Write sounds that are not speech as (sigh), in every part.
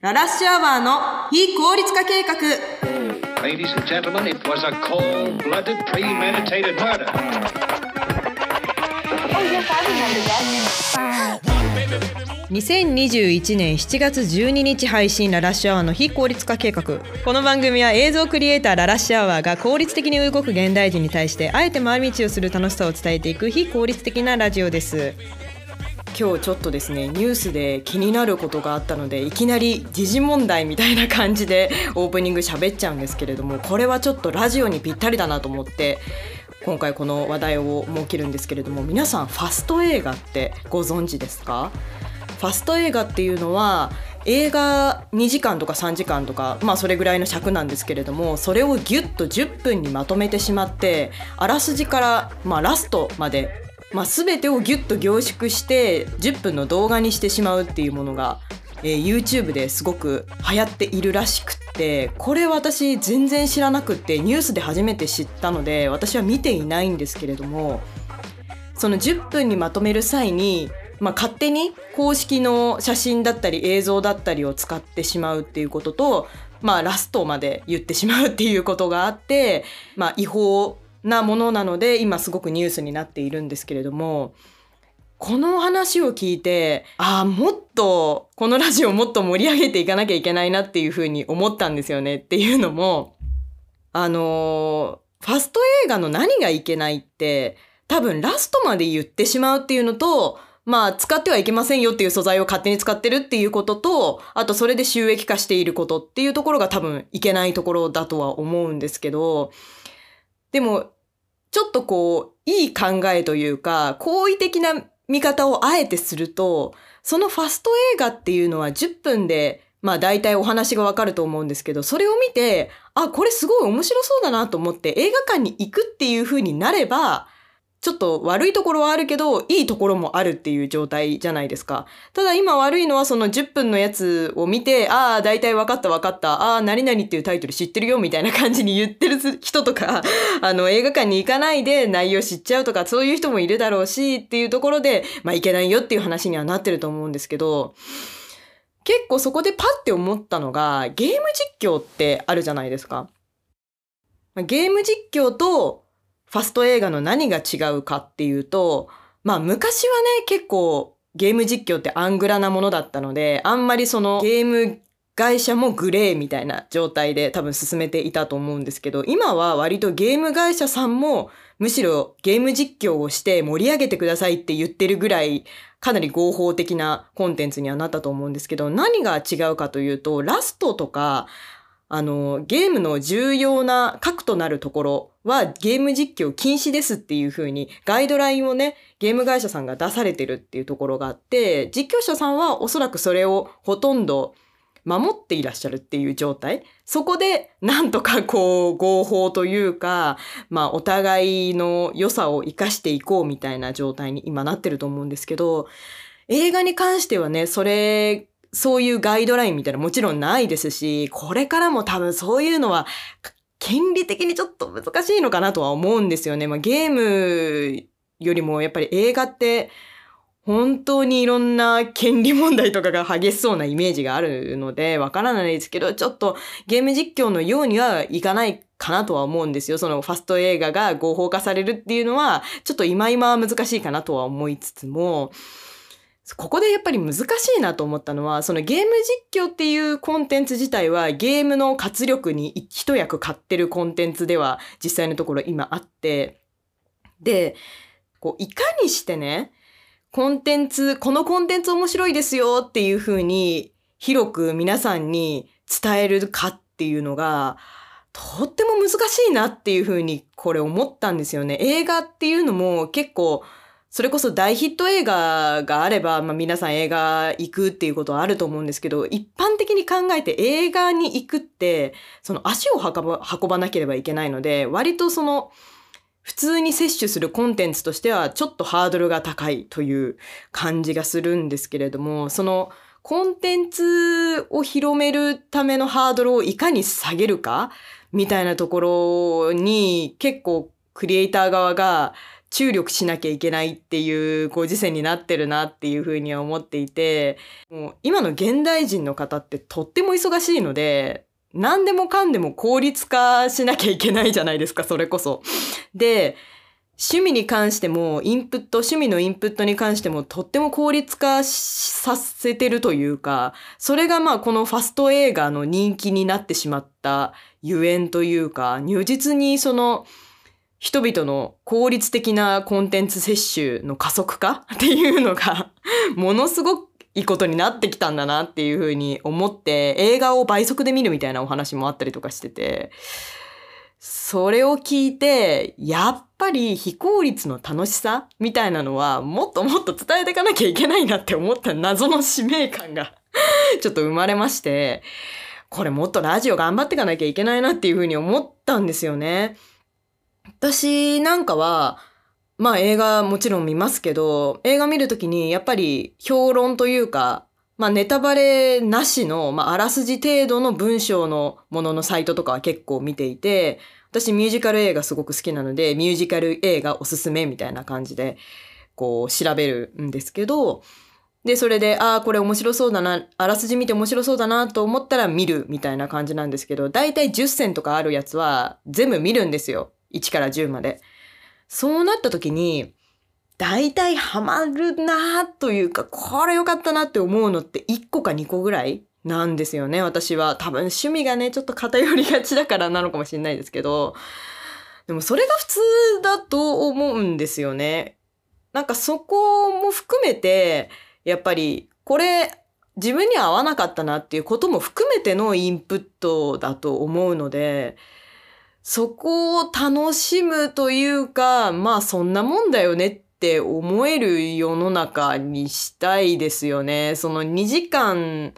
ララッシュアワーの非効率化計画 Ladies and gentlemen, it was a cold-blooded, premeditated murder. Oh, yes, I remember that. 2021年7月12日配信ララッシュアワーの非効率化計画この番組は映像クリエイターララッシュアワーが効率的に動く現代人に対してあえて回り道をする楽しさを伝えていく非効率的なラジオです今日ちょっとですねニュースで気になることがあったのでいきなり時事問題みたいな感じで (laughs) オープニング喋っちゃうんですけれどもこれはちょっとラジオにぴったりだなと思って今回この話題を設けるんですけれども皆さんファスト映画ってご存知ですか？ファスト映画っていうのは映画2時間とか3時間とかまあそれぐらいの尺なんですけれどもそれをギュッと10分にまとめてしまってあらすじから、まあ、ラストまで、まあ、全てをギュッと凝縮して10分の動画にしてしまうっていうものが、えー YouTube ですごく流行っているらしくってこれ私全然知らなくってニュースで初めて知ったので私は見ていないんですけれどもその10分にまとめる際に、まあ、勝手に公式の写真だったり映像だったりを使ってしまうっていうことと、まあ、ラストまで言ってしまうっていうことがあって、まあ、違法なものなので今すごくニュースになっているんですけれどもこの話を聞いてああもっとこのラジオもっと盛り上げていかなきゃいけないなっていうふうに思ったんですよねっていうのもあのファスト映画の何がいけないって多分ラストまで言ってしまうっていうのと、まあ使ってはいけませんよっていう素材を勝手に使ってるっていうことと、あとそれで収益化していることっていうところが多分いけないところだとは思うんですけど、でもちょっとこう、いい考えというか、好意的な見方をあえてすると、そのファスト映画っていうのは10分で、まあ大体お話がわかると思うんですけど、それを見て、あ、これすごい面白そうだなと思って映画館に行くっていう風になれば、ちょっと悪いところはあるけど、いいところもあるっていう状態じゃないですか。ただ今悪いのはその10分のやつを見て、ああ、大体分かった分かった、ああ、何々っていうタイトル知ってるよみたいな感じに言ってる人とか、(laughs) あの映画館に行かないで内容知っちゃうとか、そういう人もいるだろうしっていうところで、まあいけないよっていう話にはなってると思うんですけど、結構そこでパッて思ったのが、ゲーム実況ってあるじゃないですか。ゲーム実況とファスト映画の何が違うかっていうと、まあ昔はね、結構ゲーム実況ってアングラなものだったので、あんまりそのゲーム会社もグレーみたいな状態で多分進めていたと思うんですけど、今は割とゲーム会社さんもむしろゲーム実況をして盛り上げてくださいって言ってるぐらい、かなり合法的なコンテンツにはなったと思うんですけど、何が違うかというと、ラストとか、あの、ゲームの重要な核となるところはゲーム実況禁止ですっていう風にガイドラインをね、ゲーム会社さんが出されてるっていうところがあって、実況者さんはおそらくそれをほとんど守っていらっしゃるっていう状態。そこでなんとかこう合法というか、まあお互いの良さを活かしていこうみたいな状態に今なってると思うんですけど、映画に関してはね、それ、そういうガイドラインみたいなもちろんないですし、これからも多分そういうのは、権利的にちょっと難しいのかなとは思うんですよね。まあゲームよりもやっぱり映画って、本当にいろんな権利問題とかが激しそうなイメージがあるので、わからないですけど、ちょっとゲーム実況のようにはいかないかなとは思うんですよ。そのファスト映画が合法化されるっていうのは、ちょっと今今は難しいかなとは思いつつも、ここでやっぱり難しいなと思ったのは、そのゲーム実況っていうコンテンツ自体はゲームの活力に一役買ってるコンテンツでは実際のところ今あって、で、こういかにしてね、コンテンツ、このコンテンツ面白いですよっていう風に広く皆さんに伝えるかっていうのが、とっても難しいなっていう風にこれ思ったんですよね。映画っていうのも結構それこそ大ヒット映画があれば、まあ、皆さん映画行くっていうことはあると思うんですけど、一般的に考えて映画に行くって、その足を運ばなければいけないので、割とその、普通に摂取するコンテンツとしてはちょっとハードルが高いという感じがするんですけれども、そのコンテンツを広めるためのハードルをいかに下げるかみたいなところに結構クリエイター側が注力しなきゃいけないっていうご時世になってるなっていうふうには思っていて、もう今の現代人の方ってとっても忙しいので、何でもかんでも効率化しなきゃいけないじゃないですか、それこそ。で、趣味に関しても、インプット、趣味のインプットに関してもとっても効率化させてるというか、それがまあこのファスト映画の人気になってしまったゆえんというか、如実にその、人々の効率的なコンテンツ摂取の加速化？(laughs) っていうのが、ものすごくいいことになってきたんだなっていうふうに思って、映画を倍速で見るみたいなお話もあったりとかしてて、それを聞いて、やっぱり非効率の楽しさみたいなのは、もっともっと伝えていかなきゃいけないなって思った謎の使命感が (laughs) ちょっと生まれまして、これもっとラジオ頑張っていかなきゃいけないなっていうふうに思ったんですよね。私なんかは、まあ映画もちろん見ますけど、映画見るときにやっぱり評論というか、まあネタバレなしの、まああらすじ程度の文章のもののサイトとかは結構見ていて、私ミュージカル映画すごく好きなので、ミュージカル映画おすすめみたいな感じで、こう調べるんですけど、で、それで、ああ、これ面白そうだな、あらすじ見て面白そうだなと思ったら見るみたいな感じなんですけど、だいたい10選とかあるやつは全部見るんですよ。1から10まで。そうなった時に、大体ハマるなというか、これ良かったなって思うのって1個か2個ぐらいなんですよね、私は。多分趣味がね、ちょっと偏りがちだからなのかもしれないですけど、でもそれが普通だと思うんですよね。なんかそこも含めて、やっぱりこれ自分には合わなかったなっていうことも含めてのインプットだと思うので、そこを楽しむというか、まあそんなもんだよねって思える世の中にしたいですよね。その2時間、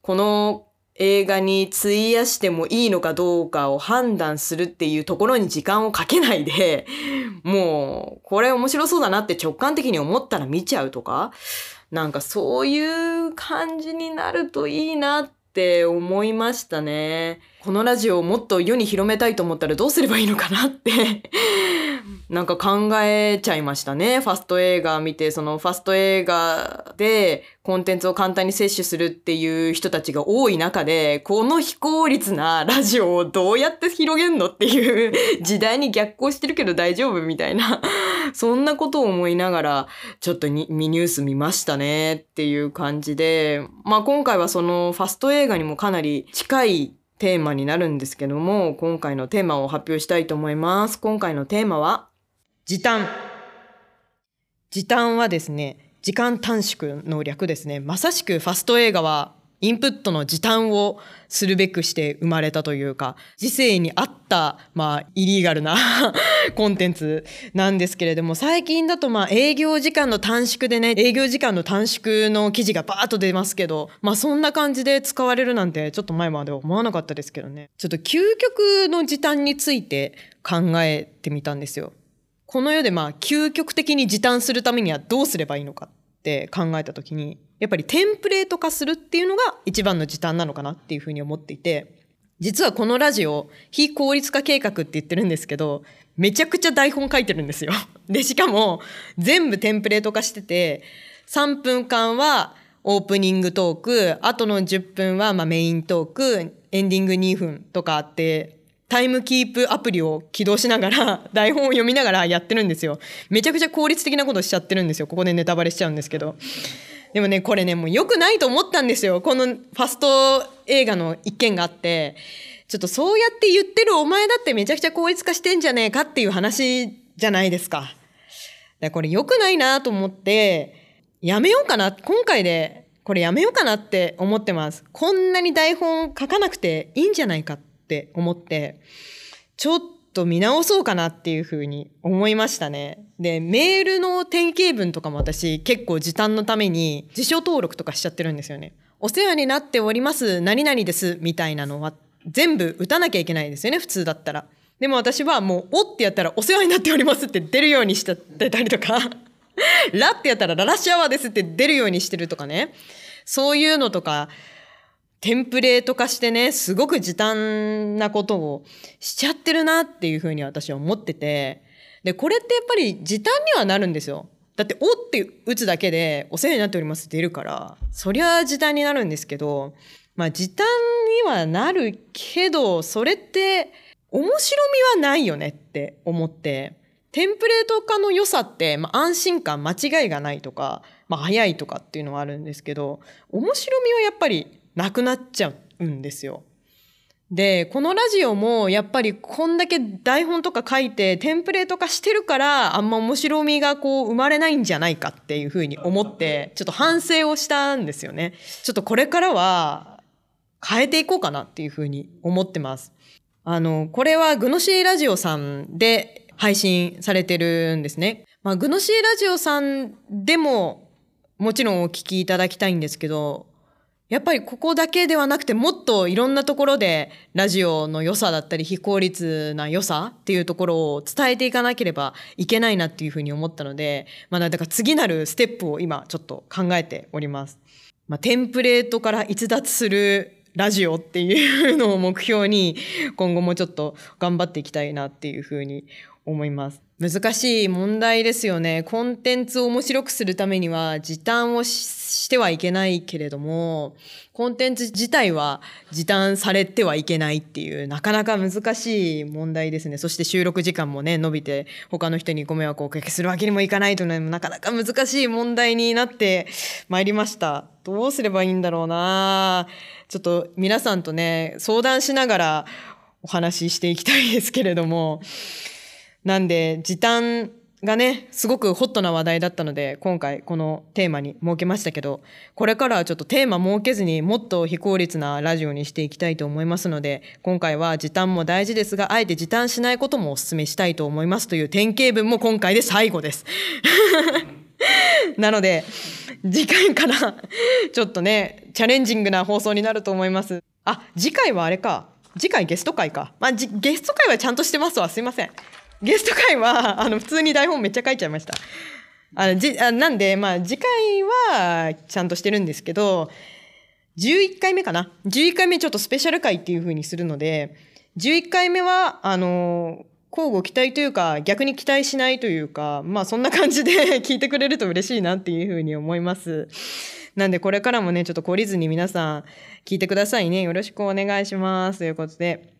この映画に費やしてもいいのかどうかを判断するっていうところに時間をかけないで、もうこれ面白そうだなって直感的に思ったら見ちゃうとか、なんかそういう感じになるといいなってって思いましたね。このラジオをもっと世に広めたいと思ったらどうすればいいのかなってなんか考えちゃいましたね。ファスト映画見て、そのファスト映画でコンテンツを簡単に摂取するっていう人たちが多い中で、この非効率なラジオをどうやって広げんのっていう時代に逆行してるけど大丈夫みたいな、(laughs) そんなことを思いながら、ちょっとにミニュース見ましたねっていう感じで、まあ今回はそのファスト映画にもかなり近いテーマになるんですけども、今回のテーマを発表したいと思います。今回のテーマは、時短。時短はですね、時間短縮の略ですね。まさしくファスト映画は、インプットの時短をするべくして生まれたというか、時世に合った、まあ、イリーガルな (laughs) コンテンツなんですけれども、最近だと、まあ、営業時間の短縮でね、営業時間の短縮の記事がバーッと出ますけど、まあ、そんな感じで使われるなんて、ちょっと前までは思わなかったですけどね。ちょっと究極の時短について考えてみたんですよ。この世でまあ究極的に時短するためにはどうすればいいのかって考えた時にやっぱりテンプレート化するっていうのが一番の時短なのかなっていうふうに思っていて実はこのラジオ非効率化計画って言ってるんですけどめちゃくちゃ台本書いてるんですよ。(laughs) でしかも全部テンプレート化してて3分間はオープニングトークあとの10分はまメイントークエンディング2分とかあってタイムキープアプリを起動しながら (laughs) 台本を読みながらやってるんですよ。めちゃくちゃ効率的なことしちゃってるんですよ。ここでネタバレしちゃうんですけど。でもね、これね、もう良くないと思ったんですよ。このファスト映画の一件があって、ちょっとそうやって言ってるお前だってめちゃくちゃ効率化してんじゃねえかっていう話じゃないですか。だからこれ良くないなと思って、やめようかな。今回でこれやめようかなって思ってます。こんなに台本書かなくていいんじゃないかって思って、ちょっと見直そうかなっていうふうに思いましたね。で、メールの典型文とかも私結構時短のために辞書登録とかしちゃってるんですよね。お世話になっております、何々です、みたいなのは全部打たなきゃいけないですよね、普通だったら。でも私はもう、おってやったらお世話になっておりますって出るようにしちゃってたりとか、(laughs) ラってやったらララシアワーですって出るようにしてるとかね。そういうのとか、テンプレート化してね、すごく時短なことをしちゃってるなっていうふうに私は思ってて、でこれってやっぱり時短にはなるんですよ。だって「お」って打つだけで「お世話になっております」出るからそりゃ時短になるんですけどまあ時短にはなるけどそれって面白みはないよねって思って。テンプレート化の良さって、まあ、安心感間違いがないとか、まあ、早いとかっていうのはあるんですけど面白みはやっぱりなくなっちゃうんですよ。でこのラジオもやっぱりこんだけ台本とか書いてテンプレート化してるからあんま面白みがこう生まれないんじゃないかっていうふうに思ってちょっと反省をしたんですよね。ちょっとこれからは変えていこうかなっていうふうに思ってます。あのこれはグノシーラジオさんで配信されてるんですね。まあ、グノシーラジオさんでももちろんお聞きいただきたいんですけどやっぱりここだけではなくてもっといろんなところでラジオの良さだったり非効率な良さっていうところを伝えていかなければいけないなっていうふうに思ったので、まあ、だから次なるステップを今ちょっと考えております。まあ、テンプレートから逸脱するラジオっていうのを目標に今後もちょっと頑張っていきたいなっていうふうに思います。難しい問題ですよね。コンテンツを面白くするためには時短をしてはいけないけれども、コンテンツ自体は時短されてはいけないっていう、なかなか難しい問題ですね。そして収録時間もね、伸びて、他の人にご迷惑をおかけするわけにもいかないというのもなかなか難しい問題になってまいりました。どうすればいいんだろうなちょっと皆さんとね、相談しながらお話ししていきたいですけれども、なんで時短がねすごくホットな話題だったので今回このテーマに設けましたけどこれからはちょっとテーマ設けずにもっと非効率なラジオにしていきたいと思いますので今回は時短も大事ですがあえて時短しないこともお勧めしたいと思いますという典型文も今回で最後です。(laughs) なので次回からちょっとねチャレンジングな放送になると思います。あ次回はあれか次回ゲスト会か、まあ、ゲスト会はちゃんとしてますわすいません。ゲスト会はあの普通に台本めっちゃ書いちゃいました。あのじあなんでまあ次回はちゃんとしてるんですけど11回目かな？11回目ちょっとスペシャル回っていう風にするので11回目はあの交互期待というか逆に期待しないというかまあそんな感じで (laughs) 聞いてくれると嬉しいなっていう風に思います。なんでこれからもねちょっと懲りずに皆さん聞いてくださいねよろしくお願いしますということで。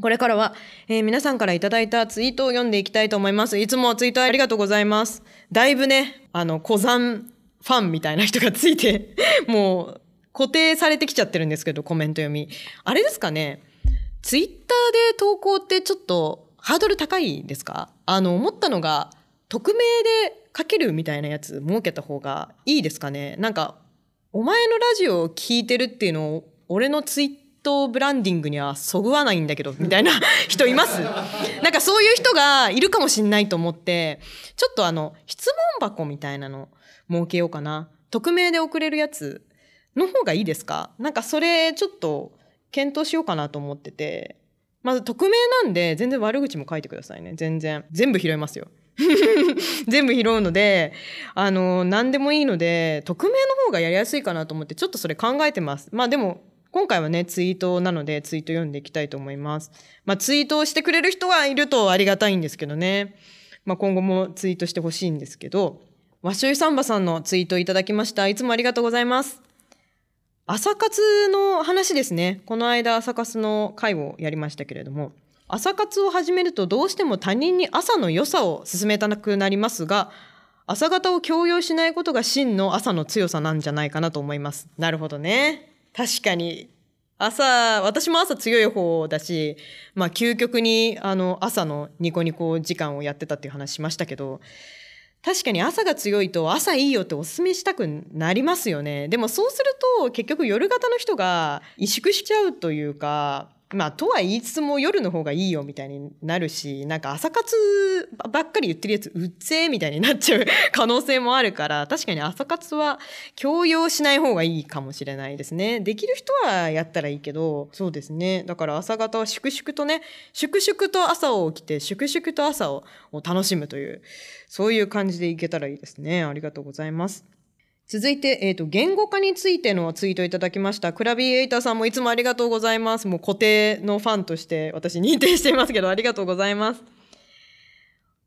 これからは、えー皆さんからいただいたツイートを読んでいきたいと思います。いつもツイートありがとうございます。だいぶね、あの、小山ファンみたいな人がついて、(laughs) もう固定されてきちゃってるんですけど、コメント読み。あれですかね、ツイッターで投稿ってちょっとハードル高いですか？あの、思ったのが、匿名で書けるみたいなやつ設けた方がいいですかね？なんか、お前のラジオを聞いてるっていうのを、俺のツイッターブランディングにはそぐわないんだけどみたいな (laughs) 人います。なんかそういう人がいるかもしんないと思ってちょっとあの質問箱みたいなの設けようかな。匿名で送れるやつの方がいいですか？なんかそれちょっと検討しようかなと思ってて。まず匿名なんで全然悪口も書いてくださいね。全然。全部拾いますよ。(laughs) 全部拾うのであの何でもいいので匿名の方がやりやすいかなと思ってちょっとそれ考えてます。まあでも今回はねツイートなのでツイート読んでいきたいと思います。まあツイートをしてくれる人がいるとありがたいんですけどね。まあ今後もツイートしてほしいんですけどわっしょいサンバさんのツイートいただきました。いつもありがとうございます。朝活の話ですね。この間朝活の会をやりましたけれども朝活を始めるとどうしても他人に朝の良さを勧めたくなりますが朝方を強要しないことが真の朝の強さなんじゃないかなと思います。なるほどね。確かに。朝私も朝強い方だしまあ究極にあの朝のニコニコ時間をやってたっていう話しましたけど確かに朝が強いと朝いいよっておすすめしたくなりますよね。でもそうすると結局夜型の人が萎縮しちゃうというかまあとは言いつつも夜の方がいいよみたいになるしなんか朝活ばっかり言ってるやつうっせえみたいになっちゃう可能性もあるから確かに朝活は強要しない方がいいかもしれないですね。できる人はやったらいいけどそうですね。だから朝方は粛々とね粛々と朝を起きて粛々と朝を楽しむというそういう感じでいけたらいいですね。ありがとうございます。続いて、えーと、言語化についてのツイートいただきました。クラビエイターさんもいつもありがとうございます。もう固定のファンとして私認定していますけど、ありがとうございます。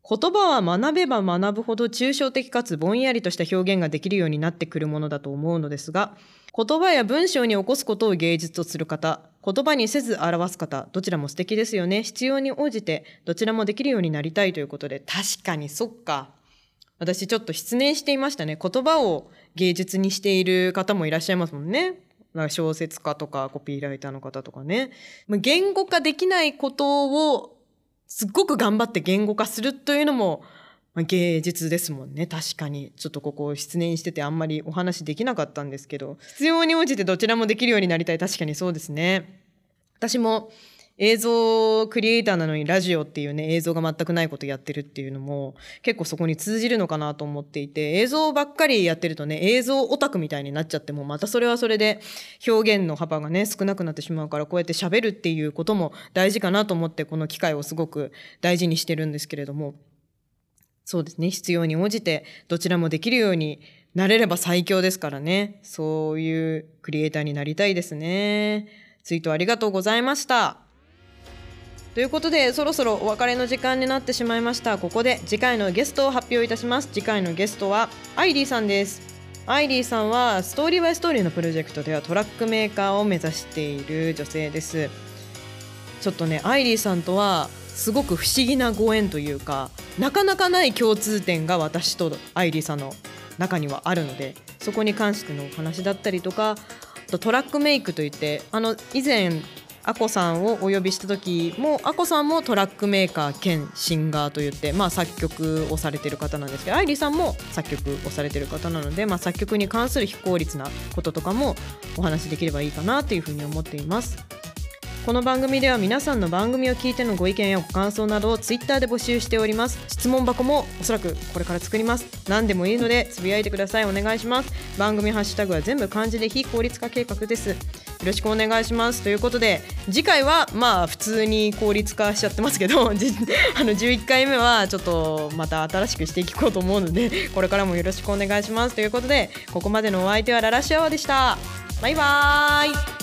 言葉は学べば学ぶほど抽象的かつぼんやりとした表現ができるようになってくるものだと思うのですが言葉や文章に起こすことを芸術とする方言葉にせず表す方どちらも素敵ですよね必要に応じてどちらもできるようになりたいということで確かにそっか私ちょっと失念していましたね。言葉を芸術にしている方もいらっしゃいますもんね。なんか小説家とかコピーライターの方とかね。言語化できないことをすっごく頑張って言語化するというのも、ま芸術ですもんね。確かに。ちょっとここ失念しててあんまりお話できなかったんですけど必要に応じてどちらもできるようになりたい。確かにそうですね。私も映像クリエイターなのにラジオっていうね映像が全くないことやってるっていうのも結構そこに通じるのかなと思っていて映像ばっかりやってるとね映像オタクみたいになっちゃってもまたそれはそれで表現の幅がね少なくなってしまうからこうやって喋るっていうことも大事かなと思ってこの機会をすごく大事にしてるんですけれどもそうですね必要に応じてどちらもできるようになれれば最強ですからねそういうクリエイターになりたいですね。ツイートありがとうございました。ということでそろそろお別れの時間になってしまいました。ここで次回のゲストを発表いたします。次回のゲストはアイリーさんです。アイリーさんはストーリーバイストーリーのプロジェクトではトラックメーカーを目指している女性です。ちょっとねアイリーさんとはすごく不思議なご縁というかなかなかない共通点が私とアイリーさんの中にはあるのでそこに関してのお話だったりとかあとトラックメイクといってあの以前アコさんをお呼びした時もアコさんもトラックメーカー兼シンガーといって、まあ、作曲をされてる方なんですけど愛梨さんも作曲をされてる方なので、まあ、作曲に関する非効率なこととかもお話しできればいいかなというふうに思っています。この番組では皆さんの番組を聞いてのご意見やご感想などをツイッターで募集しております。質問箱もおそらくこれから作ります。何でもいいのでつぶやいてください。お願いします。番組ハッシュタグは全部漢字で非効率化計画です。よろしくお願いします。ということで次回はまあ普通に効率化しちゃってますけど (laughs) (laughs) あの11回目はちょっとまた新しくしていこうと思うので (laughs) これからもよろしくお願いします。ということでここまでのお相手はララシアワでした。バイバーイ。